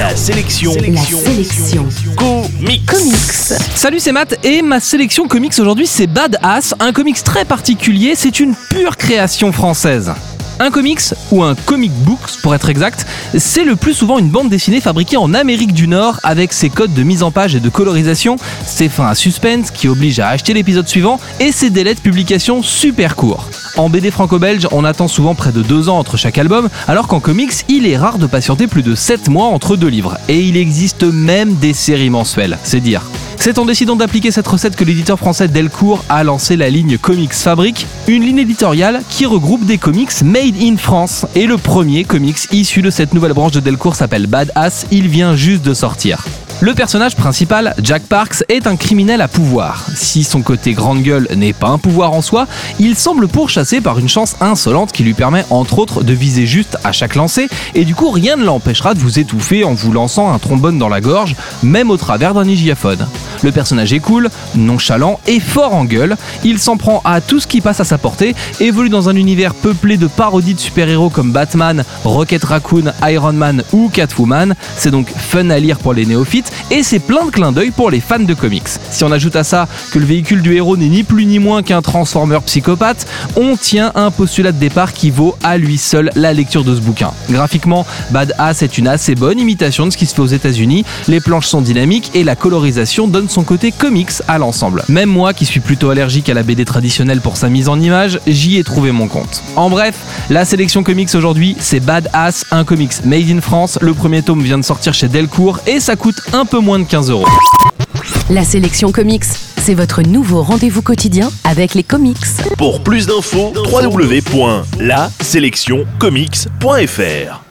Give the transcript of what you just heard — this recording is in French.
La sélection. La sélection. Comics. Comics. Salut, c'est Matt et ma sélection comics aujourd'hui c'est Badass, un comics très particulier, c'est une pure création française. Un comics, ou un comic book pour être exact, c'est le plus souvent une bande dessinée fabriquée en Amérique du Nord avec ses codes de mise en page et de colorisation, ses fins à suspense qui obligent à acheter l'épisode suivant et ses délais de publication super courts. En BD franco-belge, on attend souvent près de deux ans entre chaque album, alors qu'en comics, il est rare de patienter plus de 7 mois entre deux livres. Et il existe même des séries mensuelles, c'est dire. C'est en décidant d'appliquer cette recette que l'éditeur français Delcourt a lancé la ligne Comics Fabric, une ligne éditoriale qui regroupe des comics made in France. Et le premier comics issu de cette nouvelle branche de Delcourt s'appelle Badass, il vient juste de sortir. Le personnage principal, Jack Parks, est un criminel à pouvoir. Si son côté grande gueule n'est pas un pouvoir en soi, il semble pourchassé par une chance insolente qui lui permet entre autres de viser juste à chaque lancer, et du coup rien ne l'empêchera de vous étouffer en vous lançant un trombone dans la gorge, même au travers d'un hygiaphone. Le personnage est cool, nonchalant et fort en gueule, il s'en prend à tout ce qui passe à sa portée, évolue dans un univers peuplé de parodies de super-héros comme Batman, Rocket Raccoon, Iron Man ou Catwoman, c'est donc fun à lire pour les néophytes, et c'est plein de clins d'œil pour les fans de comics. Si on ajoute à ça que le véhicule du héros n'est ni plus ni moins qu'un Transformer psychopathe, on tient un postulat de départ qui vaut à lui seul la lecture de ce bouquin. Graphiquement, Badass est une assez bonne imitation de ce qui se fait aux États-Unis, les planches sont dynamiques et la colorisation donne son côté comics à l'ensemble. Même moi qui suis plutôt allergique à la BD traditionnelle pour sa mise en image, j'y ai trouvé mon compte. En bref, la sélection comics aujourd'hui, c'est Badass, un comics made in France. Le premier tome vient de sortir chez Delcourt et ça coûte un peu moins de 15 euros. La sélection comics, c'est votre nouveau rendez-vous quotidien avec les comics. Pour plus d'infos, www.laselectioncomics.fr